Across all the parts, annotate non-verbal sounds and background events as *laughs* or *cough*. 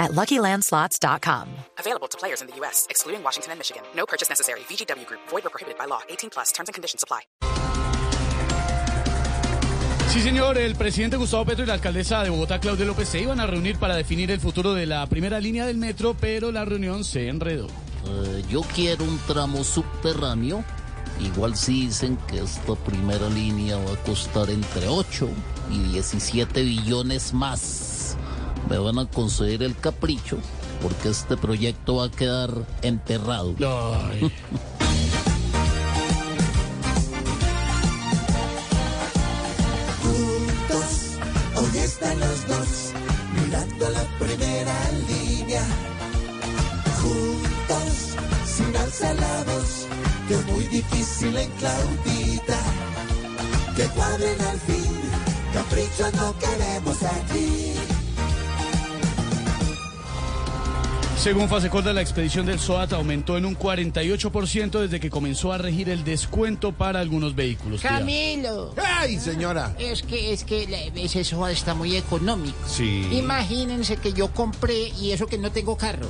at LuckyLandSlots.com. Available to players in the U.S., excluding Washington and Michigan. No purchase necessary. VGW Group. Void or prohibited by law. 18 plus. Terms and conditions apply. Sí, señor, el presidente Gustavo Petro y la alcaldesa de Bogotá, Claudia López, se iban a reunir para definir el futuro de la primera línea del metro, pero la reunión se enredó. Eh, yo quiero un tramo subterráneo. Igual si dicen que esta primera línea va a costar entre 8 y 17 billones más. Me van a conceder el capricho porque este proyecto va a quedar enterrado. Ay. juntos, hoy están los dos, mirando la primera línea. Juntos, sin alzar la voz, que es muy difícil en Claudita. Que cuadren al fin, caprichos no queremos aquí. Según Fasecorda, la expedición del SOAT aumentó en un 48% desde que comenzó a regir el descuento para algunos vehículos. Tía. Camilo, ¡Ay, señora! es que es que la- ese SOA está muy económico. Sí. Imagínense que yo compré y eso que no tengo carro.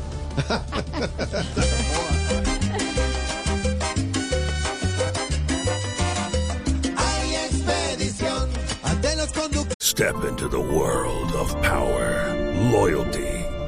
Hay expedición ante los conductores. Step into the world of power, loyalty,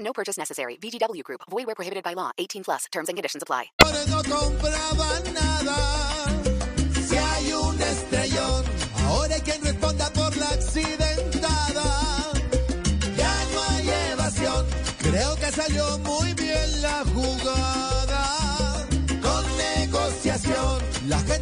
No purchase necessary. VGW Group. Void where prohibited by law. 18 plus. Terms and conditions apply. no compraban nada. Si hay un estrellón, ahora hay quien responda por la accidentada. Ya no hay evasión, creo que salió muy bien la jugada. Con negociación, la gente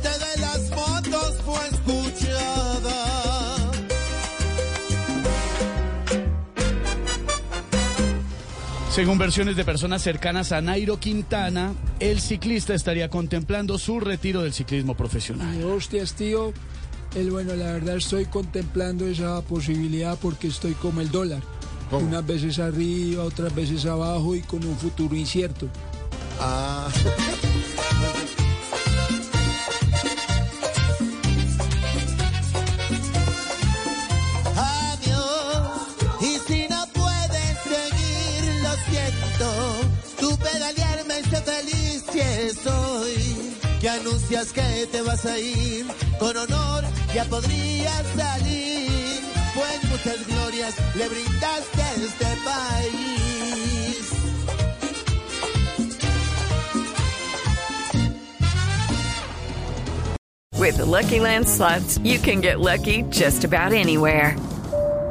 Según versiones de personas cercanas a Nairo Quintana, el ciclista estaría contemplando su retiro del ciclismo profesional. Ay, hostias, tío. El bueno, la verdad estoy contemplando esa posibilidad porque estoy como el dólar. Unas veces arriba, otras veces abajo y con un futuro incierto. Ah, *laughs* anuncias que te vas a ir. Con honor ya podrías salir. Pues muchas glorias le brindaste a este país. With the Lucky Land slots, you can get lucky just about anywhere.